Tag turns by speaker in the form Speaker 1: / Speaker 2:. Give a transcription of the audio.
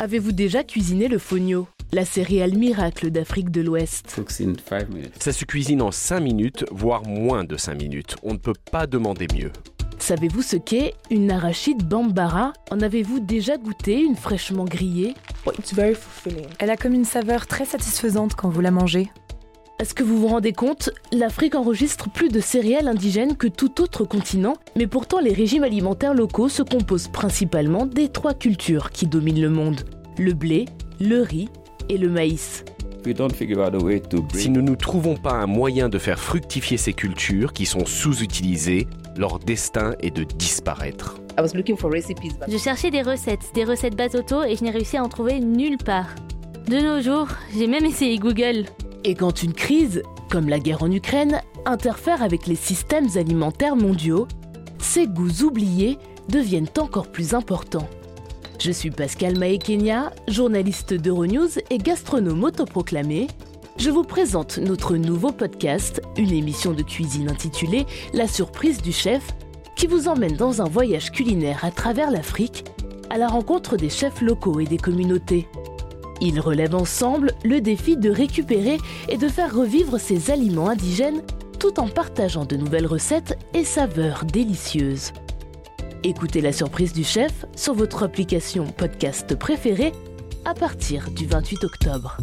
Speaker 1: Avez-vous déjà cuisiné le fogno la céréale miracle d'Afrique de l'Ouest?
Speaker 2: Ça se cuisine en 5 minutes, voire moins de 5 minutes. On ne peut pas demander mieux.
Speaker 1: Savez-vous ce qu'est une arachide bambara? En avez-vous déjà goûté une fraîchement grillée?
Speaker 3: Elle a comme une saveur très satisfaisante quand vous la mangez.
Speaker 1: Est-ce que vous vous rendez compte L'Afrique enregistre plus de céréales indigènes que tout autre continent, mais pourtant les régimes alimentaires locaux se composent principalement des trois cultures qui dominent le monde. Le blé, le riz et le maïs.
Speaker 2: Si nous ne trouvons pas un moyen de faire fructifier ces cultures qui sont sous-utilisées, leur destin est de disparaître.
Speaker 4: Je cherchais des recettes, des recettes basoto et je n'ai réussi à en trouver nulle part. De nos jours, j'ai même essayé Google.
Speaker 1: Et quand une crise, comme la guerre en Ukraine, interfère avec les systèmes alimentaires mondiaux, ces goûts oubliés deviennent encore plus importants. Je suis Pascal Maekenia, journaliste d'Euronews et gastronome autoproclamé. Je vous présente notre nouveau podcast, une émission de cuisine intitulée La surprise du chef, qui vous emmène dans un voyage culinaire à travers l'Afrique, à la rencontre des chefs locaux et des communautés. Ils relèvent ensemble le défi de récupérer et de faire revivre ces aliments indigènes tout en partageant de nouvelles recettes et saveurs délicieuses. Écoutez la surprise du chef sur votre application podcast préférée à partir du 28 octobre.